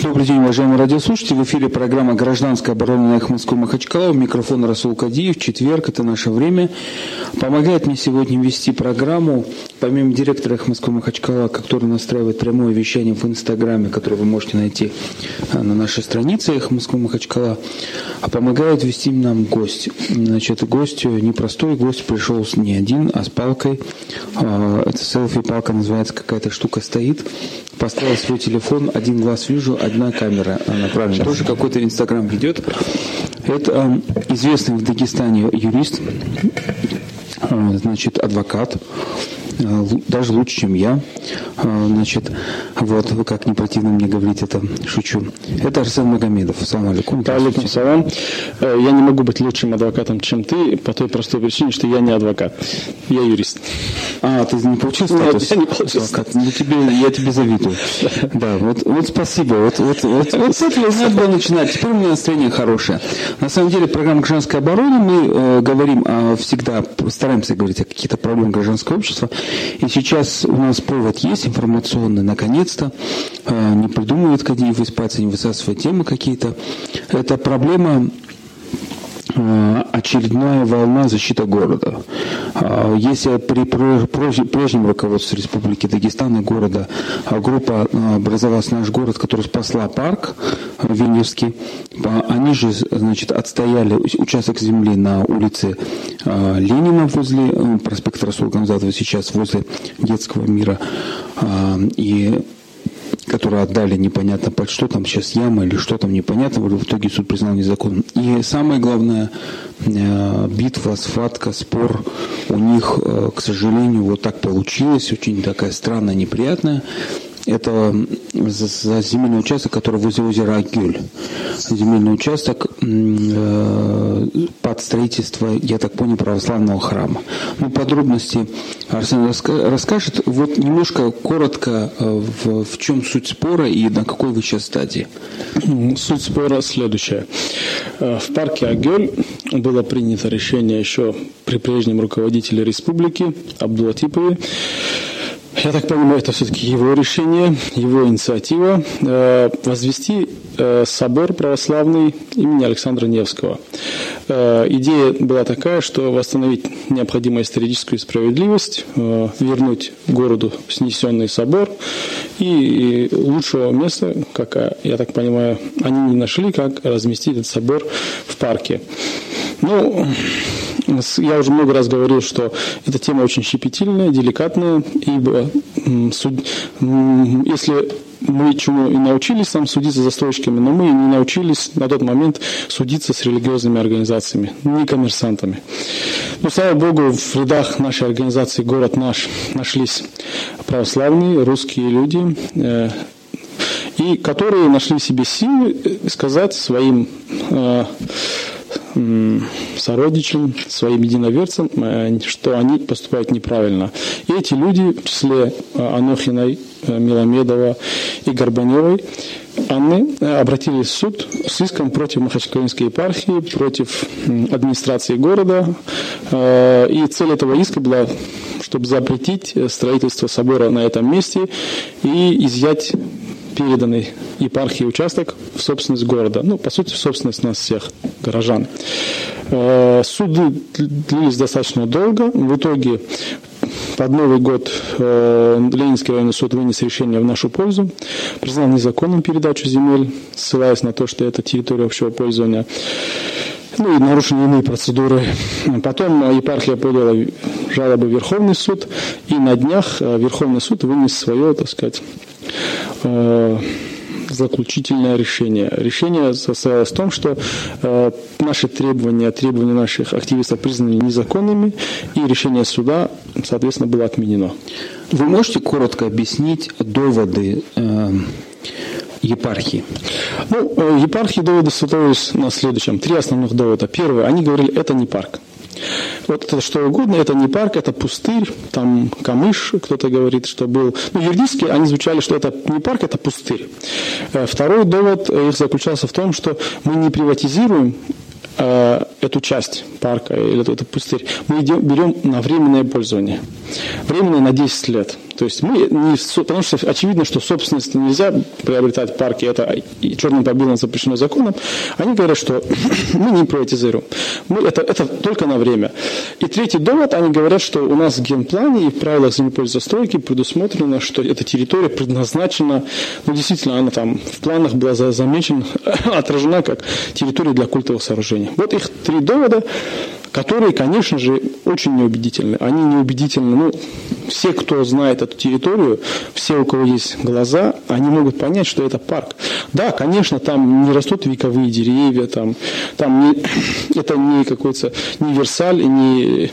Добрый день, уважаемые радиослушатели. В эфире программа «Гражданская оборона» на Москву Махачкала. Микрофон Расул Кадиев. Четверг, это наше время. Помогает мне сегодня вести программу, помимо директора Москвы Махачкала, который настраивает прямое вещание в Инстаграме, которое вы можете найти а, на нашей странице Москвы Махачкала, а помогает вести нам гость. Значит, гость непростой, гость пришел не один, а с палкой. А, это селфи-палка называется, какая-то штука стоит поставил свой телефон, один глаз вижу, одна камера направлена. Тоже какой-то Инстаграм ведет. Это э, известный в Дагестане юрист, э, значит, адвокат, даже лучше, чем я. Э, значит, вот, как не противно мне говорить это, шучу. Это Арсен Магомедов. Салам алейкум. Алейкум салам. Э, я не могу быть лучшим адвокатом, чем ты, по той простой причине, что я не адвокат. Я юрист. А, ты не получил статус? Нет, я не получил статус. Ну, тебе, я тебе завидую. Да, вот, вот спасибо. Вот, вот, вот, вот с этого надо было начинать. Теперь у меня настроение хорошее. На самом деле, программа «Гражданская оборона» мы э, говорим э, всегда, стараемся говорить о каких-то проблемах гражданского общества. И сейчас у нас повод есть информационный, наконец-то. Э, не придумывают Кадиев пальца, не высасывают темы какие-то. Это проблема очередная волна защиты города. Э, если при прежнем руководстве Республики Дагестан и города э, группа образовалась наш город, который спасла парк Веневский, они же, значит, отстояли участок земли на улице Ленина возле проспекта Расул Гамзатова, сейчас возле детского мира. И которые отдали непонятно под что там сейчас яма или что там непонятно, в итоге суд признал незаконным. И самое главное, э, битва, схватка, спор у них, э, к сожалению, вот так получилось, очень такая странная, неприятная это за земельный участок, который возле озера Агюль. Земельный участок э, под строительство, я так понял, православного храма. Ну, подробности Арсен расскажет. Вот немножко коротко, э, в, в чем суть спора и на какой вы сейчас стадии? Суть спора следующая. Э, в парке Агюль было принято решение еще при прежнем руководителе республики Абдулатипове я так понимаю, это все-таки его решение, его инициатива э, возвести э, собор православный имени Александра Невского. Э, идея была такая, что восстановить необходимую историческую справедливость, э, вернуть городу снесенный собор и, и лучшего места, как я так понимаю, они не нашли, как разместить этот собор в парке. Ну, я уже много раз говорил, что эта тема очень щепетильная, деликатная, ибо если мы чему и научились там судиться за строчками, но мы не научились на тот момент судиться с религиозными организациями, не коммерсантами. Но, слава Богу, в рядах нашей организации «Город наш» нашлись православные русские люди, э, и которые нашли в себе силы сказать своим э, сородичам, своим единоверцам, э, что они поступают неправильно. И эти люди, в числе э, Анохиной, э, Миломедова и Горбаневой, Анны обратились в суд с иском против Махачкалинской епархии, против администрации города. И цель этого иска была, чтобы запретить строительство собора на этом месте и изъять переданный епархии участок в собственность города. Ну, по сути, в собственность нас всех, горожан. Э, суды длились достаточно долго. В итоге под Новый год э, Ленинский районный суд вынес решение в нашу пользу, признал незаконным передачу земель, ссылаясь на то, что это территория общего пользования. Ну и нарушены иные процедуры. Потом епархия подала жалобы в Верховный суд, и на днях э, Верховный суд вынес свое, так сказать, Э, заключительное решение. Решение состоялось в том, что э, наши требования, требования наших активистов признаны незаконными, и решение суда, соответственно, было отменено. Вы можете коротко объяснить доводы э, епархии? Ну, э, епархии доводы строились на следующем. Три основных довода. Первое, они говорили, это не парк. Вот это что угодно, это не парк, это пустырь, там камыш, кто-то говорит, что был. Ну, юридически они звучали, что это не парк, это пустырь. Э, второй довод их заключался в том, что мы не приватизируем э, эту часть парка или этот пустырь, мы идем, берем на временное пользование. Временное на 10 лет. То есть мы не, потому что очевидно, что собственность нельзя приобретать в парке, это черным по белому запрещено законом. Они говорят, что мы не приватизируем. Мы, это, это только на время. И третий довод, они говорят, что у нас в генплане и в правилах землепользования застройки предусмотрено, что эта территория предназначена, ну действительно, она там в планах была замечена, отражена как территория для культовых сооружений. Вот их три довода которые, конечно же, очень неубедительны. Они неубедительны, ну, все, кто знает эту территорию, все, у кого есть глаза, они могут понять, что это парк. Да, конечно, там не растут вековые деревья, там, там не, это не какой-то не Версаль, не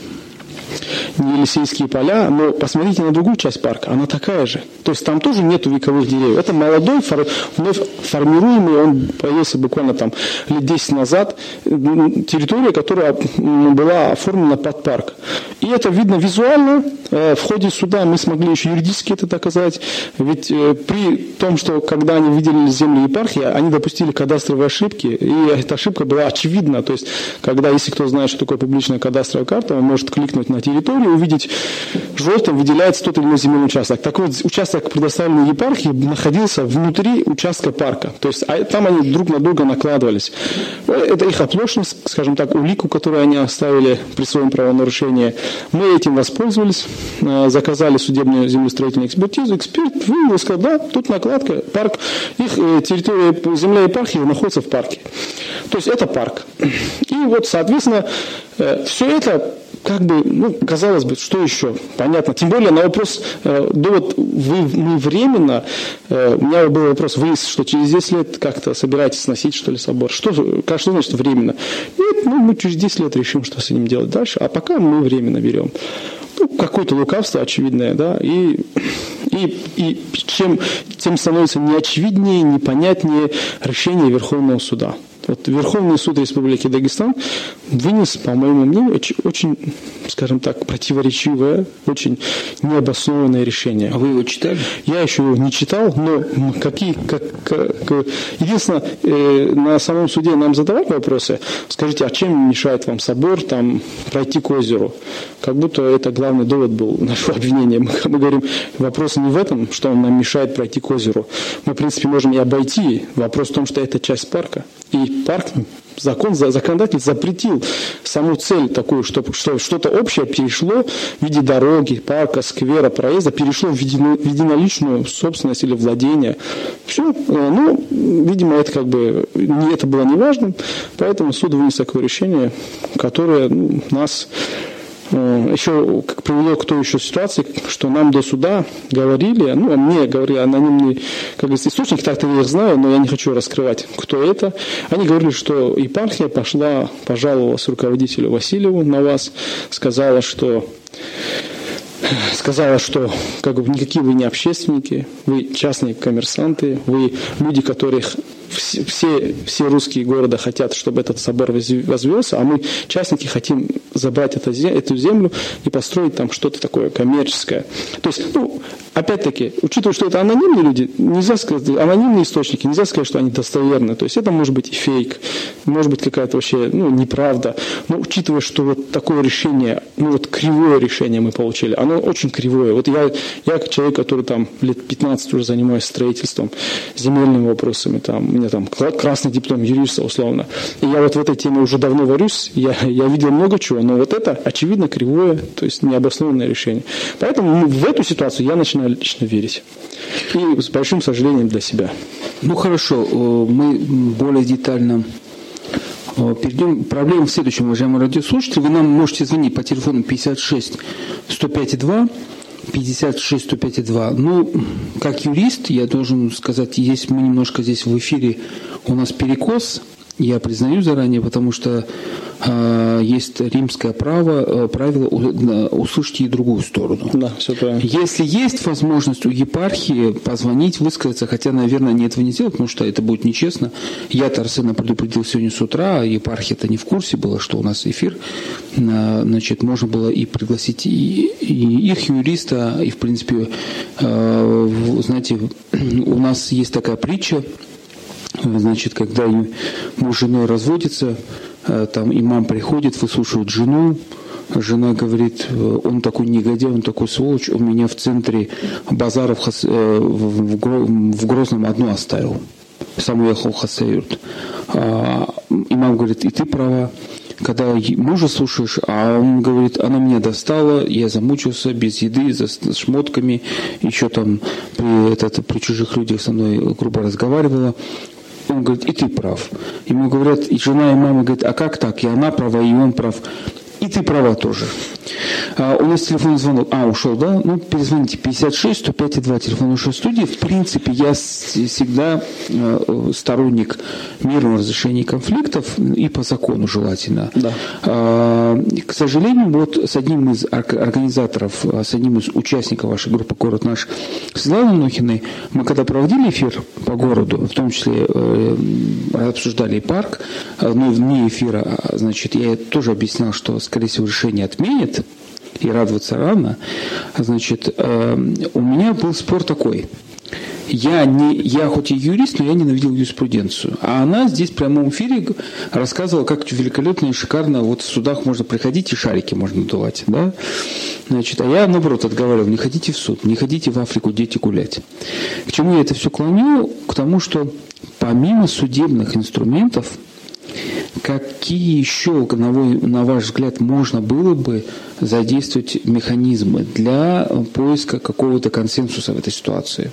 не Елисейские поля, но посмотрите на другую часть парка, она такая же. То есть там тоже нету вековых деревьев. Это молодой, фор, вновь формируемый, он появился буквально там лет 10 назад, территория, которая была оформлена под парк. И это видно визуально. Э, в ходе суда мы смогли еще юридически это доказать. Ведь э, при том, что когда они выделили земли епархии, они допустили кадастровые ошибки, и эта ошибка была очевидна. То есть, когда, если кто знает, что такое публичная кадастровая карта, он может кликнуть на территорию, увидеть желтым выделяется тот или иной земельный участок. Так вот, участок, предоставленный епархии, находился внутри участка парка. То есть а там они друг на друга накладывались. Это их оплошность, скажем так, улику, которую они оставили при своем правонарушении. Мы этим воспользовались, э, заказали судебную землестроительную экспертизу. Эксперт выявил, сказал, да, тут накладка, парк, их э, территория, земля епархии находится в парке. То есть это парк. И вот, соответственно, э, все это как бы, ну, казалось бы, что еще? Понятно. Тем более на вопрос, э, довод, вы, мы временно, э, у меня был вопрос, вы что через 10 лет как-то собираетесь сносить, что ли, собор? Что, как, что значит временно? Нет, ну, мы через 10 лет решим, что с ним делать дальше, а пока мы временно берем. Ну, какое-то лукавство очевидное, да, и, и, и чем, тем становится неочевиднее, непонятнее решение Верховного суда. Вот Верховный суд Республики Дагестан вынес, по моему мнению, очень, очень, скажем так, противоречивое, очень необоснованное решение. А вы его читали? Я еще его не читал, но какие, как, как, единственное, э, на самом суде нам задавали вопросы, скажите, а чем мешает вам собор там пройти к озеру? Как будто это главный довод был нашего обвинения. Мы, мы говорим, вопрос не в этом, что он нам мешает пройти к озеру. Мы, в принципе, можем и обойти. Вопрос в том, что это часть парка. И парк, закон, законодатель запретил саму цель такую, чтобы что, что-то общее перешло в виде дороги, парка, сквера, проезда, перешло в единоличную собственность или владение. Все, э, ну, видимо, это как бы не это было неважным, поэтому суд вынес такое решение, которое ну, нас Э, еще привело к той еще ситуации, что нам до суда говорили, ну, мне говорили анонимный, как говорится, источник, так-то я их знаю, но я не хочу раскрывать, кто это. Они говорили, что епархия пошла, пожаловалась руководителю Васильеву на вас, сказала, что сказала, что как бы никакие вы не общественники, вы частные коммерсанты, вы люди, которых все, все русские города хотят, чтобы этот собор возвелся, а мы, частники, хотим забрать это, эту землю и построить там что-то такое коммерческое. То есть, ну, опять-таки, учитывая, что это анонимные люди, нельзя сказать, анонимные источники, нельзя сказать, что они достоверны. То есть это может быть и фейк, может быть какая-то вообще ну, неправда. Но учитывая, что вот такое решение, ну вот кривое решение мы получили, оно очень кривое. Вот я, я как человек, который там лет 15 уже занимаюсь строительством, земельными вопросами, там, меня там красный диплом юриста условно. И я вот в этой теме уже давно варюсь, я, я видел много чего, но вот это очевидно кривое, то есть необоснованное решение. Поэтому в эту ситуацию я начинаю лично верить. И с большим сожалением для себя. Ну хорошо, мы более детально Перейдем к в следующем, уважаемые радиослушатели. Вы нам можете звонить по телефону 56 105 2 56 105 2. Ну, как юрист, я должен сказать, есть мы немножко здесь в эфире, у нас перекос, я признаю заранее, потому что э, есть римское право, э, правило э, услышать и другую сторону. Да, все правильно. Если есть возможность у епархии позвонить, высказаться, хотя, наверное, они этого не сделают, потому что это будет нечестно. Я Тарсена предупредил сегодня с утра, а епархия-то не в курсе была, что у нас эфир. Э, значит, можно было и пригласить и, и их юриста, и, в принципе, э, знаете, у нас есть такая притча, Значит, когда муж с женой разводится, э, там имам приходит, выслушивает жену, жена говорит, он такой негодяй, он такой сволочь, у меня в центре базаров в Грозном одну оставил. Сам уехал в. А, имам говорит, и ты права когда мужа слушаешь, а он говорит, она меня достала, я замучился без еды, за шмотками, еще там при, это, при чужих людях со мной грубо разговаривала. Он говорит, и ты прав. Ему говорят, и жена, и мама говорят, а как так? И она права, и он прав. И ты права тоже. А, у нас телефонный звонок. А, ушел, да? Ну, перезвоните. 56 105 2 телефон нашей студии. В принципе, я всегда э, сторонник мирного разрешения конфликтов и по закону желательно. Да. А, к сожалению, вот с одним из организаторов, а, с одним из участников вашей группы «Город наш» Светланой Нохиной, мы когда проводили эфир по городу, в том числе э, обсуждали парк, э, но вне эфира, значит, я тоже объяснял, что, скорее всего, решение отменит, и радоваться рано. Значит, э, у меня был спор такой. Я, не, я хоть и юрист, но я ненавидел юриспруденцию. А она здесь в прямом эфире рассказывала, как великолепно и шикарно вот в судах можно приходить и шарики можно надувать. Да? Значит, а я, наоборот, отговаривал, не ходите в суд, не ходите в Африку, дети гулять. К чему я это все клоню? К тому, что помимо судебных инструментов, какие еще, на, ваш взгляд, можно было бы задействовать механизмы для поиска какого-то консенсуса в этой ситуации?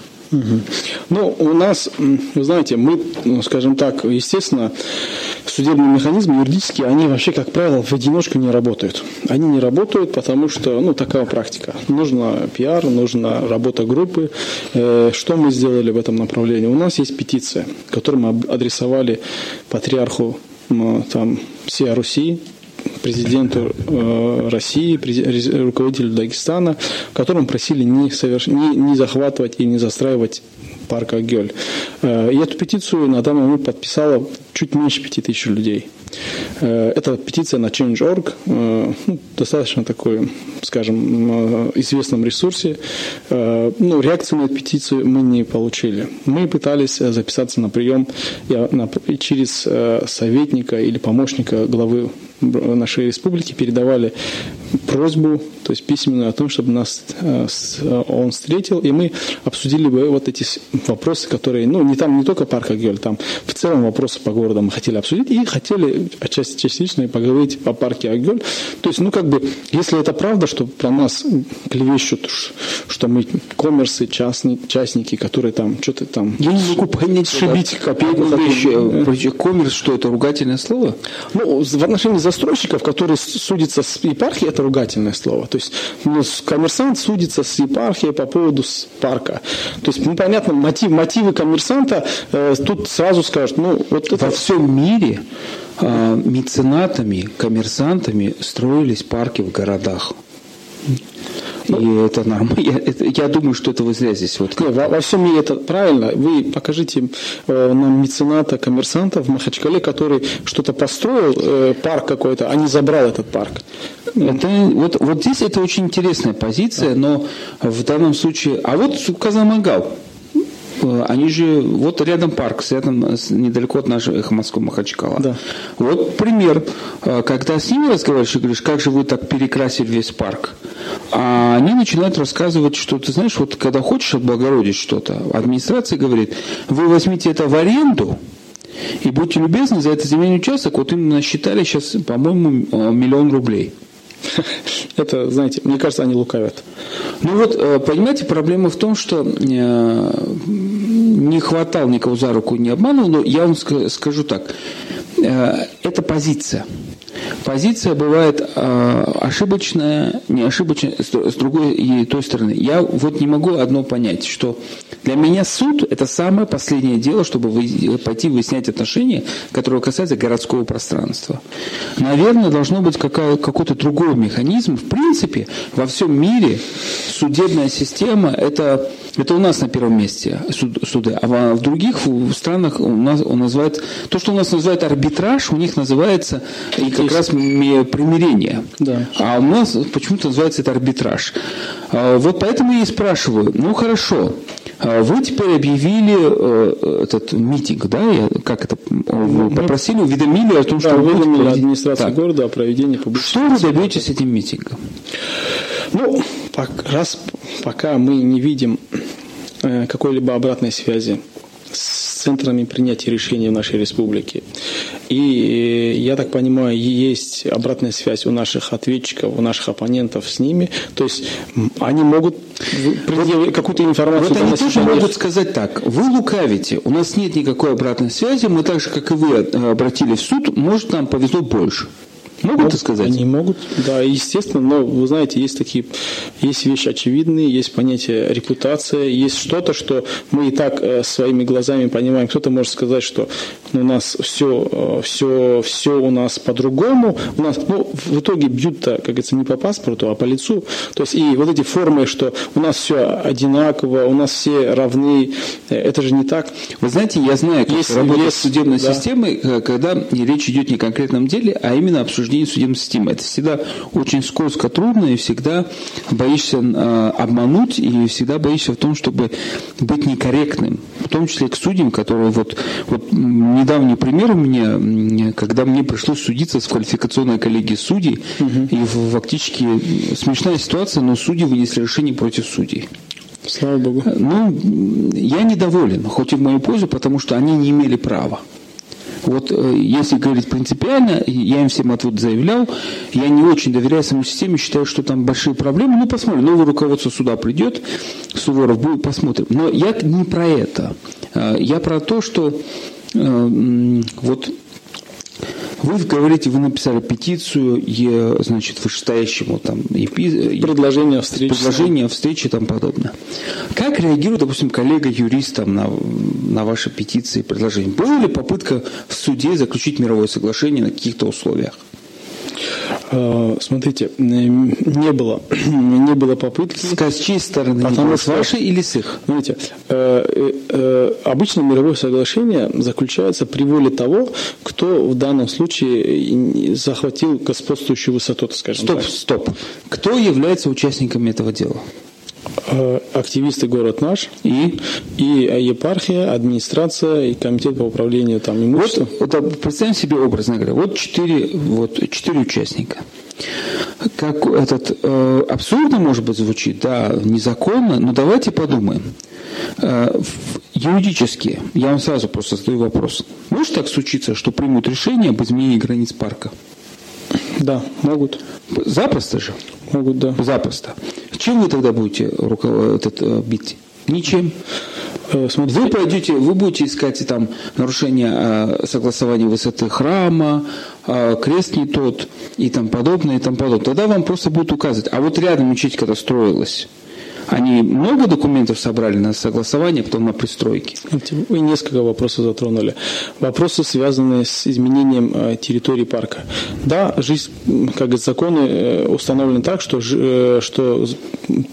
Ну, у нас, вы знаете, мы, ну, скажем так, естественно, судебные механизмы юридические, они вообще, как правило, в одиночку не работают. Они не работают, потому что, ну, такая практика. Нужно пиар, нужна работа группы. Э, что мы сделали в этом направлении? У нас есть петиция, которую мы адресовали патриарху там, всей Руси, президенту э, России, руководителю Дагестана, в котором просили не, соверш... не, не захватывать и не застраивать парк Агель. Э, и эту петицию на данный момент подписало чуть меньше пяти тысяч людей. Э, это петиция на Change.org, э, ну, достаточно такой, скажем, известном ресурсе. Ну, реакцию на эту петицию мы не получили. Мы пытались записаться на прием через советника или помощника главы нашей республики передавали просьбу, то есть письменную, о том, чтобы нас э, он встретил, и мы обсудили бы вот эти вопросы, которые, ну, не там не только парк Агель, там в целом вопросы по городу мы хотели обсудить, и хотели отчасти частично поговорить о парке Агель. То есть, ну, как бы, если это правда, что про нас клевещут, что мы коммерсы, частники, частники которые там что-то там... Я не могу понять, шибить копейку. Коммерс, что это, ругательное слово? Ну, в отношении застройщиков, которые судятся с епархией, это ругательное слово. То есть ну, коммерсант судится с епархией по поводу парка. То есть, ну, понятно, мотив, мотивы коммерсанта э, тут сразу скажут, ну, вот это... Во всем мире э, меценатами, коммерсантами строились парки в городах. И это нормально. Я, это, я думаю, что это вы зря здесь вот. Не, во, во всем мире это правильно. Вы покажите э, нам мецената, коммерсанта в Махачкале, который что-то построил, э, парк какой-то, а не забрал этот парк. Это, вот, вот здесь это очень интересная позиция, но в данном случае... А вот Казамагал, они же, вот рядом парк, рядом, недалеко от нашего Эхоматского Махачкала. Да. Вот пример, э, когда с ними разговариваешь и говоришь, как же вы так перекрасили весь парк, а они начинают рассказывать, что ты знаешь, вот когда хочешь облагородить что-то, администрация говорит, вы возьмите это в аренду, и будьте любезны, за этот земельный участок, вот им насчитали сейчас, по-моему, э, миллион рублей. Это, знаете, мне кажется, они лукавят. Ну вот, э, понимаете, проблема в том, что э, не хватал никого за руку, не обманул, но я вам скажу так. Э, это позиция. Позиция бывает ошибочная, не ошибочная, с другой и той стороны. Я вот не могу одно понять, что для меня суд – это самое последнее дело, чтобы вы, пойти выяснять отношения, которые касаются городского пространства. Наверное, должно быть какая, какой-то другой механизм. В принципе, во всем мире судебная система – это Это у нас на первом месте суды. А в других странах у нас он называет, то, что у нас называют арбитраж, у них называется и как раз примирение. Да. А у нас почему-то называется это арбитраж. А, вот поэтому я и спрашиваю, ну хорошо, а вы теперь объявили э, этот митинг, да? Я, как это? Вы попросили, уведомили о том, да, что вы уведомили администрацию так. города о проведении публичного. Что вы добьетесь этим митингом? Ну, раз пока мы не видим э, какой-либо обратной связи с центрами принятия решений в нашей республике. И, э, я так понимаю, есть обратная связь у наших ответчиков, у наших оппонентов с ними. То есть они могут предъявить какую-то информацию. Вот они тоже могут сказать так. Вы лукавите, у нас нет никакой обратной связи, мы так же, как и вы, э, обратились в суд, может, нам повезло больше. Могут, могут сказать? Они могут, да, естественно, но вы знаете, есть такие, есть вещи очевидные, есть понятие репутация, есть что-то, что мы и так э, своими глазами понимаем. Кто-то может сказать, что у нас все, э, все, все у нас по-другому. У нас, ну, в итоге бьют-то, как говорится, не по паспорту, а по лицу. То есть и вот эти формы, что у нас все одинаково, у нас все равны, э, это же не так. Вы знаете, я знаю, как есть, работает есть, судебной да. системой, когда речь идет не о конкретном деле, а именно обсуждение обсуждении судебной системы. Это всегда очень скользко, трудно, и всегда боишься э, обмануть, и всегда боишься в том, чтобы быть некорректным. В том числе к судьям, которые вот, вот недавний пример у меня, когда мне пришлось судиться с квалификационной коллегией судей, угу. и фактически смешная ситуация, но судьи вынесли решение против судей. Слава Богу. Ну, я недоволен, хоть и в мою пользу, потому что они не имели права. Вот э, если говорить принципиально, я им всем отвод заявлял, я не очень доверяю самой системе, считаю, что там большие проблемы. Ну, посмотрим, новое руководство суда придет, Суворов будет, посмотрим. Но я не про это. Э, я про то, что э, вот вы говорите, вы написали петицию, и, значит, вышестоящему там и, предложение встречи, предложение встречи и тому подобное. Как реагирует, допустим, коллега-юрист там, на, на ваши петиции и предложения? Была ли попытка в суде заключить мировое соглашение на каких-то условиях? Э, смотрите, не было, не было попытки. С чьей стороны? Потому с вашей или с их? Знаете, э, э, обычно мировое соглашение заключается при воле того, кто в данном случае захватил господствующую высоту, скажем стоп, так. Стоп, стоп. Кто является участниками этого дела? Э, активисты город наш и, и епархия, администрация и комитет по управлению там имуществом. Вот, вот представим себе образно говоря, вот четыре, вот четыре участника. Как этот э, абсурдно, может быть, звучит, да, незаконно, но давайте подумаем. Э, юридически, я вам сразу просто задаю вопрос. Может так случиться, что примут решение об изменении границ парка? Да, могут. Запросто же? Могут, да. Запросто. Чем вы тогда будете этот, э, бить? Ничем. Э, смотрите, вы пойдете, вы будете искать там нарушение э, согласования высоты храма, крест не тот и там подобное, и там подобное. Тогда вам просто будут указывать. А вот рядом мечеть, когда строилась, они много документов собрали на согласование, потом на пристройки? Вы несколько вопросов затронули. Вопросы, связанные с изменением э, территории парка. Да, жизнь, как говорится, законы э, установлены так, что, э, что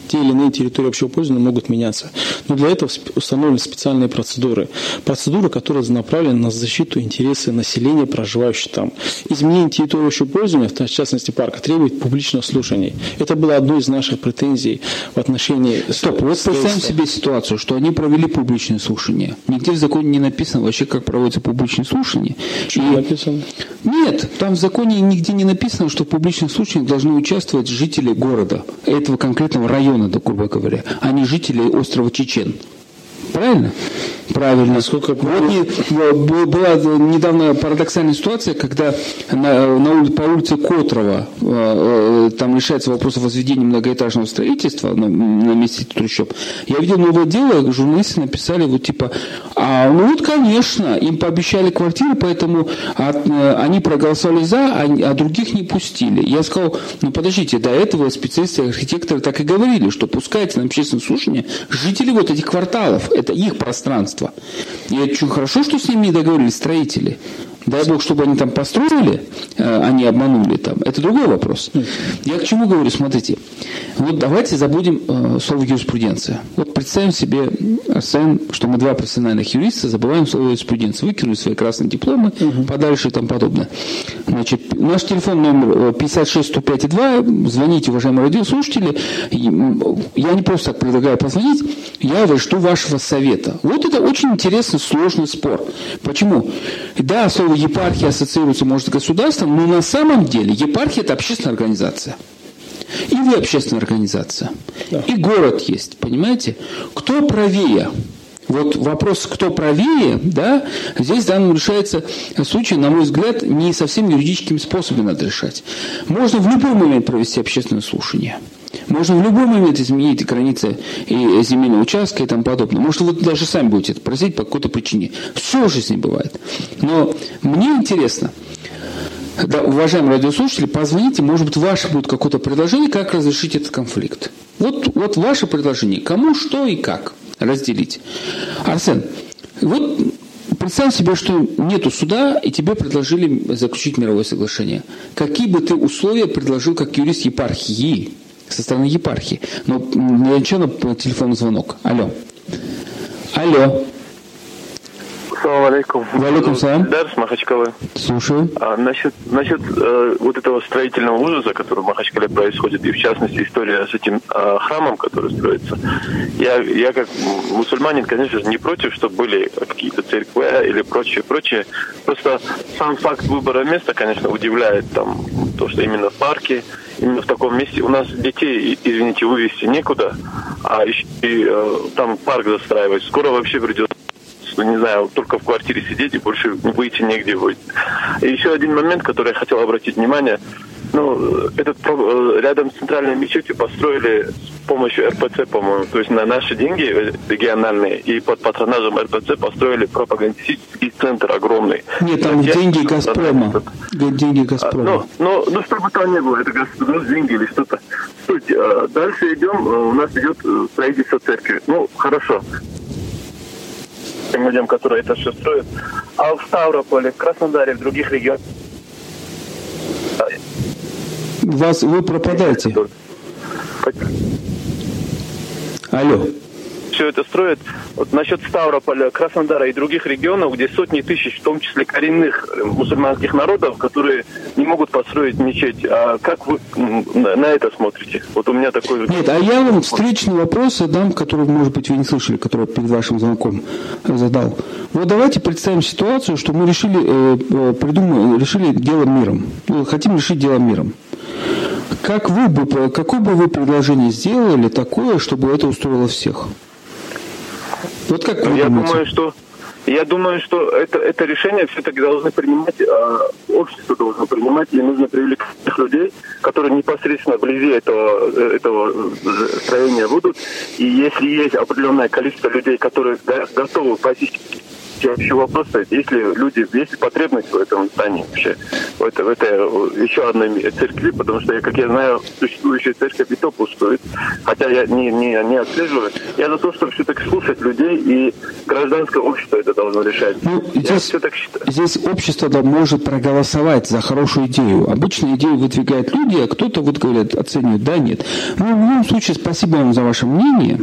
те или иные территории общего пользования могут меняться. Но для этого установлены специальные процедуры. Процедуры, которые направлены на защиту интересы населения, проживающего там. Изменение территории общего пользования, в частности парка, требует публичного слушания. Это было одной из наших претензий в отношении не... Стоп, вот представим себе ситуацию, что они провели публичное слушание. Нигде в законе не написано вообще, как проводится публичное слушание. Что и... написано? Нет, там в законе нигде не написано, что в публичных слушаниях должны участвовать жители города, этого конкретного района, грубо говоря, а не жители острова Чечен. Правильно? Правильно. Сколько вот не, была недавно парадоксальная ситуация, когда на, на, по улице Котрова э, э, там решается вопрос о возведении многоэтажного строительства на, на месте трущоб. Я видел новое дело, журналисты написали вот типа, а, ну вот конечно, им пообещали квартиры, поэтому от, э, они проголосовали за, а, а других не пустили. Я сказал, ну подождите, до этого специалисты, архитекторы так и говорили, что пускайте на общественное слушание жители вот этих кварталов, это их пространство. И очень хорошо, что с ними договорились строители. Дай Бог, чтобы они там построили, а не обманули там. Это другой вопрос. Я к чему говорю, смотрите. Вот давайте забудем э, слово юриспруденция. Вот представим себе, Арсен, что мы два профессиональных юриста забываем слово юриспруденция, выкинули свои красные дипломы угу. подальше и тому подобное. Значит, наш телефон номер 56 105 2, звоните, уважаемые радиослушатели. Я не просто так предлагаю позвонить, я жду вашего совета. Вот это очень интересный, сложный спор. Почему? Да, слово епархия ассоциируется, может, с государством, но на самом деле епархия – это общественная организация. И вы общественная организация. Да. И город есть, понимаете? Кто правее? Вот вопрос, кто правее, да, здесь данным решается случай, на мой взгляд, не совсем юридическим способом надо решать. Можно в любой момент провести общественное слушание. Можно в любой момент изменить границы и земельного участка и тому подобное. Может, вы даже сами будете это просить по какой-то причине. Все в жизни бывает. Но мне интересно, да, уважаемые радиослушатели, позвоните, может быть, ваше будет какое-то предложение, как разрешить этот конфликт. Вот, вот ваше предложение, кому, что и как разделить. Арсен, вот представь себе, что нету суда, и тебе предложили заключить мировое соглашение. Какие бы ты условия предложил как юрист епархии, со стороны епархии? Но для начала телефонный звонок. Алло. Алло. Алейкум. Валикум салам. Дарс Махачкалы. Слушаю. А, насчет насчет э, вот этого строительного ужаса, который в Махачкале происходит, и в частности история с этим э, храмом, который строится. Я, я как мусульманин, конечно же, не против, чтобы были какие-то церкви или прочее, прочее. Просто сам факт выбора места, конечно, удивляет там то, что именно в парке, именно в таком месте у нас детей, извините, вывести некуда, а еще и, э, там парк застраивать. Скоро вообще придется не знаю, только в квартире сидеть и больше выйти негде будет. И еще один момент, который я хотел обратить внимание. Ну, этот э, рядом с центральной мечетью построили с помощью РПЦ, по-моему, то есть на наши деньги региональные, и под патронажем РПЦ построили пропагандистический центр огромный. Нет, там Я, деньги Газпрома. Деньги Газпрома. Ну, ну, ну, чтобы там не было, это государственные деньги или что-то. Суть. Э, дальше идем, э, у нас идет строительство церкви. Ну, хорошо тем людям, которые это все строят. А в Ставрополе, в Краснодаре, в других регионах... Вас, вы пропадаете. Алло все это строят. Вот насчет Ставрополя, Краснодара и других регионов, где сотни тысяч, в том числе коренных э, мусульманских народов, которые не могут построить мечеть. А как вы на это смотрите? Вот у меня такой... Нет, а я вам встречный вопрос задам, который, может быть, вы не слышали, который перед вашим звонком задал. Вот давайте представим ситуацию, что мы решили, э, э придумали, решили дело миром. Ну, хотим решить дело миром. Как вы бы, какое бы вы предложение сделали такое, чтобы это устроило всех? Вот как вы Я думаете? думаю, что я думаю, что это, это решение все-таки должны принимать, э, общество должно принимать, и нужно привлекать тех людей, которые непосредственно вблизи этого, э, этого строения будут. И если есть определенное количество людей, которые готовы посетить вообще вопрос стоит, есть ли люди, есть ли потребность в этом здании вообще, в, это, в этой еще одной церкви, потому что, как я знаю, существующая церковь и то пустует, хотя я не, не, не отслеживаю. Я за то, чтобы все-таки слушать людей, и гражданское общество это должно решать. Ну, здесь, здесь общество да, может проголосовать за хорошую идею. Обычно идею выдвигают люди, а кто-то вот говорят, оценивает, да, нет. Ну, в любом случае, спасибо вам за ваше мнение.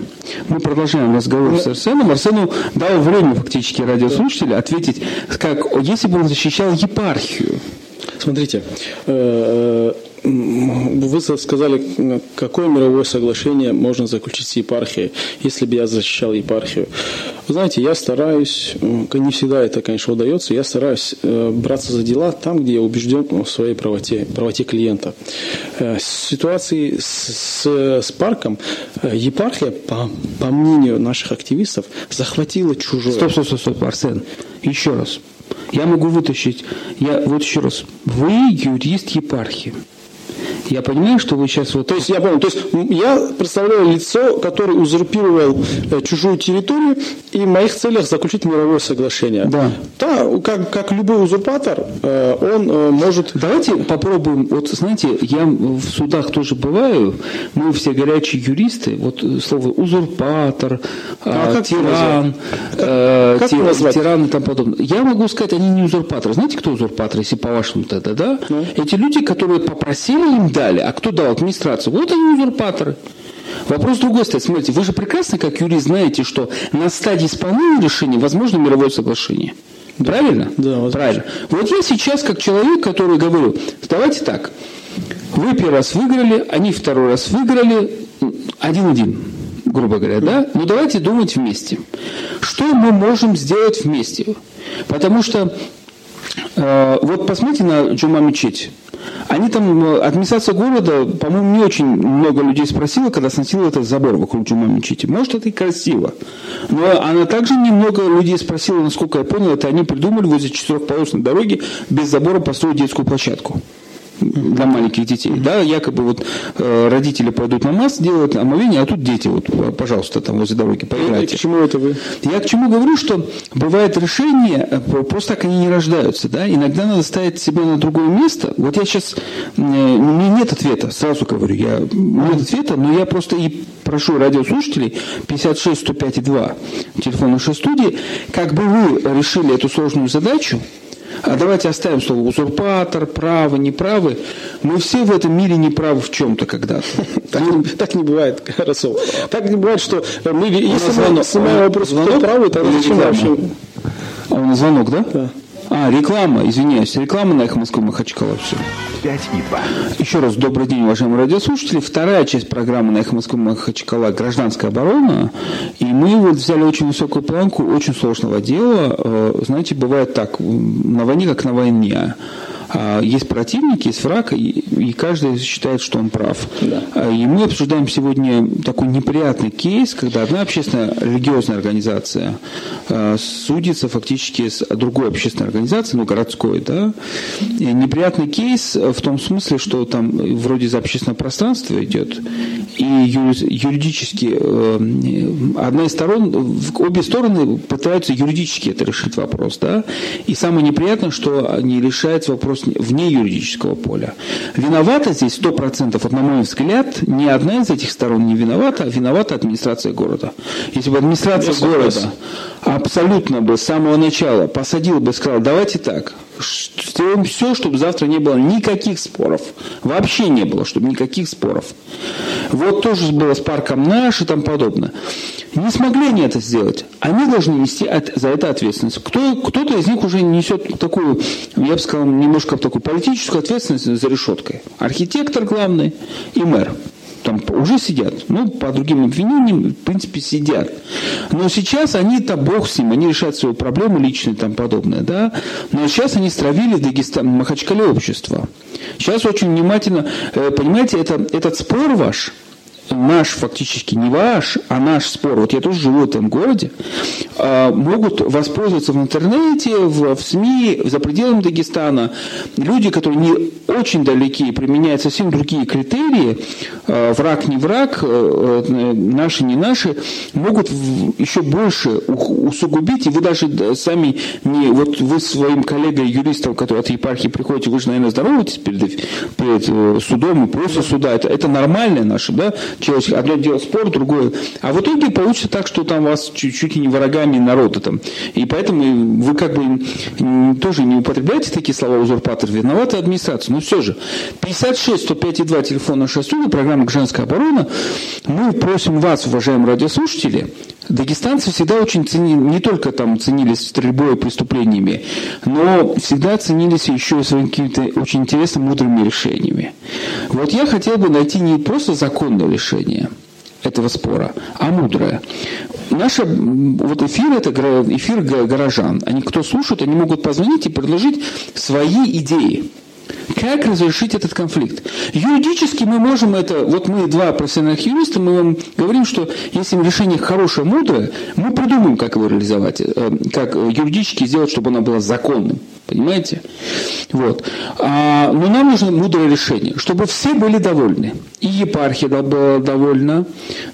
Мы продолжаем разговор ну, с Арсеном. Арсену дал время фактически радио радиослушателя ответить, как если бы он защищал епархию. Смотрите, э, э, вы сказали, какое мировое соглашение можно заключить с епархией, если бы я защищал епархию. Вы знаете, я стараюсь, не всегда это, конечно, удается, я стараюсь э, браться за дела там, где я убежден в своей правоте, правоте клиента. В ситуации с, с парком епархия, по, по мнению наших активистов, захватила чужое. Стоп, стоп, стоп, стоп, Арсен, еще раз. Я могу вытащить, я вот еще раз, вы юрист епархии. Я понимаю, что вы сейчас вот... То есть я понял, то есть я представляю лицо, которое узурпировал э, чужую территорию и в моих целях заключить мировое соглашение. Да. Да, как, как любой узурпатор, э, он э, может... Давайте попробуем, вот знаете, я в судах тоже бываю, мы все горячие юристы, вот слово узурпатор, а, как тиран, э, как, как тиран и тому подобное. Я могу сказать, они не узурпаторы. Знаете, кто узурпатор, если по-вашему тогда, да? Ну. Эти люди, которые попросили им дали. А кто дал? Администрация. Вот они узурпаторы. Вопрос другой стоит. Смотрите, вы же прекрасно, как юрист, знаете, что на стадии исполнения решения возможно мировое соглашение. Правильно? Да, возможно. Правильно. Вот я сейчас, как человек, который говорю, давайте так, вы первый раз выиграли, они второй раз выиграли, один-один, грубо говоря, да? Ну давайте думать вместе. Что мы можем сделать вместе? Потому что э, вот посмотрите на Джума мечеть. Они там, э, администрация города, по-моему, не очень много людей спросила, когда сносила этот забор вокруг Джума мечети. Может, это и красиво. Но она также немного людей спросила, насколько я понял, это они придумали возле четырехполосной дороги без забора построить детскую площадку для маленьких детей. Да, якобы вот э, родители пойдут намаз, делают омовение, а тут дети, вот, пожалуйста, там возле дороги поиграйте. К чему это вы? Я к чему говорю, что бывает решения, э, просто так они не рождаются, да, иногда надо ставить себя на другое место. Вот я сейчас, э, у меня нет ответа, сразу говорю, я, нет ответа, но я просто и прошу радиослушателей 56 105 2 телефон нашей студии, как бы вы решили эту сложную задачу, а давайте оставим слово узурпатор, право, неправы. Мы все в этом мире неправы в чем-то когда-то. Так, не, бывает, Расул. Так не бывает, что мы, если мы снимаем вопрос, кто правый, то зачем вообще? А у нас звонок, да? Да. А, реклама, извиняюсь, реклама на «Эхо Москвы» Махачкала, все. 5 и 2. Еще раз добрый день, уважаемые радиослушатели. Вторая часть программы на «Эхо Москвы» Махачкала «Гражданская оборона». И мы вот взяли очень высокую планку очень сложного дела. Э, Знаете, бывает так, на войне как на войне. А, Есть противник, есть враг, и, каждый считает, что он прав. А, И мы обсуждаем сегодня такой неприятный кейс, когда одна общественная религиозная организация а, судится фактически с другой общественной организацией, ну, городской, да. И неприятный кейс в том смысле, что там вроде за общественное пространство идет, и юри- юридически э, одна из сторон, обе стороны пытаются юридически это решить вопрос, да. И самое неприятное, что они решают вопрос вне юридического поля. Виновата здесь сто процентов, вот на мой взгляд, ни одна из этих сторон не виновата, а виновата администрация города. Если бы администрация Я города абсолютно бы с самого начала посадила бы и сказала, давайте так, сделаем все, чтобы завтра не было никаких споров. Вообще не было, чтобы никаких споров. Вот тоже было с парком наш и тому подобное. Не смогли они это сделать. Они должны нести за это ответственность. Кто, кто-то из них уже несет такую, я бы сказал, немножко такую политическую ответственность за решеткой. Архитектор главный и мэр там уже сидят. Ну, по другим обвинениям, в принципе, сидят. Но сейчас они-то бог с ним, они решают свою проблему личную и там подобное, да. Но сейчас они стравили Дагестан, Махачкале общество. Сейчас очень внимательно, э, понимаете, это, этот спор ваш, наш фактически, не ваш, а наш спор, вот я тоже живу в этом городе, а, могут воспользоваться в интернете, в, в СМИ, за пределами Дагестана. Люди, которые не очень далеки, применяют совсем другие критерии, а, враг не враг, э, наши не наши, могут еще больше усугубить, и вы даже да, сами не, вот вы своим коллегой юристом, который от епархии приходите, вы же, наверное, здороваетесь перед, перед э, судом и после суда, это, это нормальное наше, да, человеческое. Одно дело спор, другое. А в итоге получится так, что там вас чуть, чуть ли не врагами народа там. И поэтому вы как бы тоже не употребляете такие слова узурпатор, виновата администрация. Но все же, 56 105 2 телефон нашей студии, программа «Женская оборона». Мы просим вас, уважаемые радиослушатели, Дагестанцы всегда очень ценили, не только там ценились стрельбой и преступлениями, но всегда ценились еще и своими какими-то очень интересными, мудрыми решениями. Вот я хотел бы найти не просто законное решение этого спора, а мудрое. Наш вот эфир это эфир го- горожан. Они кто слушают, они могут позвонить и предложить свои идеи. Как разрешить этот конфликт? Юридически мы можем это, вот мы два профессиональных юриста, мы вам говорим, что если решение хорошее, мудрое, мы придумаем, как его реализовать, э, как юридически сделать, чтобы оно было законным. Понимаете? Вот. А, но нам нужно мудрое решение, чтобы все были довольны. И епархия была довольна,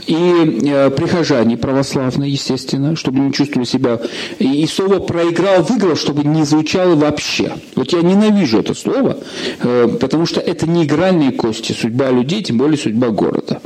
и э, прихожане православные, естественно, чтобы не чувствовали себя. И, и слово проиграл, выиграл, чтобы не звучало вообще. Вот я ненавижу это слово, э, потому что это не игральные кости, судьба людей, тем более судьба города.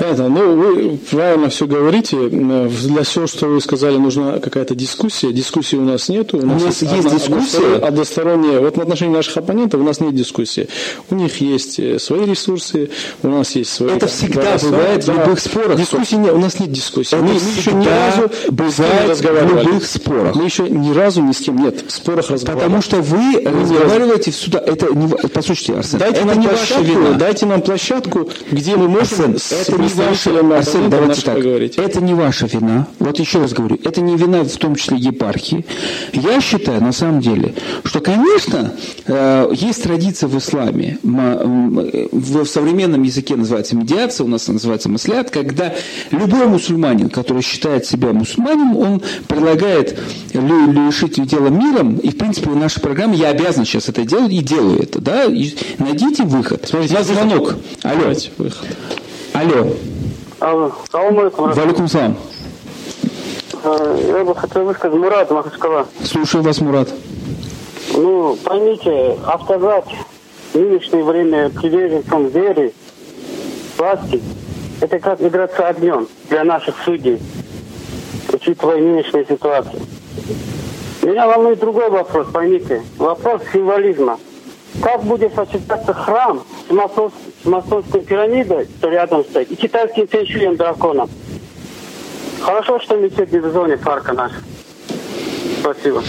Понятно. Ну, вы правильно все говорите. Для всего, что вы сказали, нужна какая-то дискуссия. Дискуссии у нас нету. У нас, у нас есть одно, дискуссия. Односторонняя. Вот в отношении наших оппонентов у нас нет дискуссии. У них есть э, свои ресурсы, у нас есть свои... Это всегда голоса. бывает да. в любых спорах. Дискуссии нет, у нас нет дискуссии. Это мы, мы еще ни разу бывает в любых спорах. Мы еще ни разу ни с кем нет в спорах разговаривали. Потому что вы разговариваете в суда. Это не... Послушайте, Арсен, дайте это нам не ваша вина. Дайте нам площадку, где мы можем это не ваша, Арсен, давайте так, поговорить. Это не ваша вина. Вот еще раз говорю, это не вина в том числе епархии. Я считаю, на самом деле, что, конечно, э, есть традиция в исламе. В современном языке называется медиация, у нас называется маслят, когда любой мусульманин, который считает себя мусульманином, он предлагает решить дело миром, и, в принципе, в нашей программе я обязан сейчас это делать и делаю это. Да? И найдите выход. Смотрите, у нас звонок. Алло. Выход. Алло. Алло. Валикум салам. Э, я бы хотел высказать Мурат Махачкала. Слушаю вас, Мурат. Ну, поймите, автозак в нынешнее время приверженцам веры, власти, это как играться огнем для наших судей, учитывая нынешнюю ситуацию. Меня волнует другой вопрос, поймите. Вопрос символизма. Как будет сочетаться храм с, масонс, с масонской пирамидой, что рядом стоит, и китайским фэншуем драконом? Хорошо, что мечеть не в зоне парка наш. Спасибо.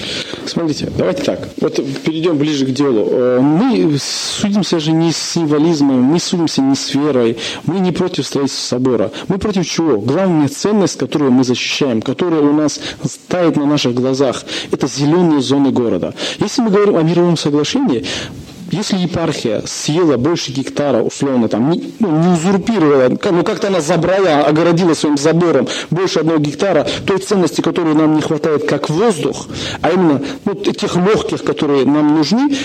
Смотрите, давайте так. Вот перейдем ближе к делу. Э, мы судимся же не с символизмом, мы судимся не с верой, мы не против строительства собора. Мы против чего? Главная ценность, которую мы защищаем, которая у нас стоит на наших глазах, это зеленые зоны города. Если мы говорим о мировом соглашении, если епархия съела больше гектара, условно, там, не, ну, не узурпировала, ну как-то она забрала, огородила своим забором больше одного гектара той ценности, которой нам не хватает, как воздух, а именно ну, тех легких, которые нам нужны,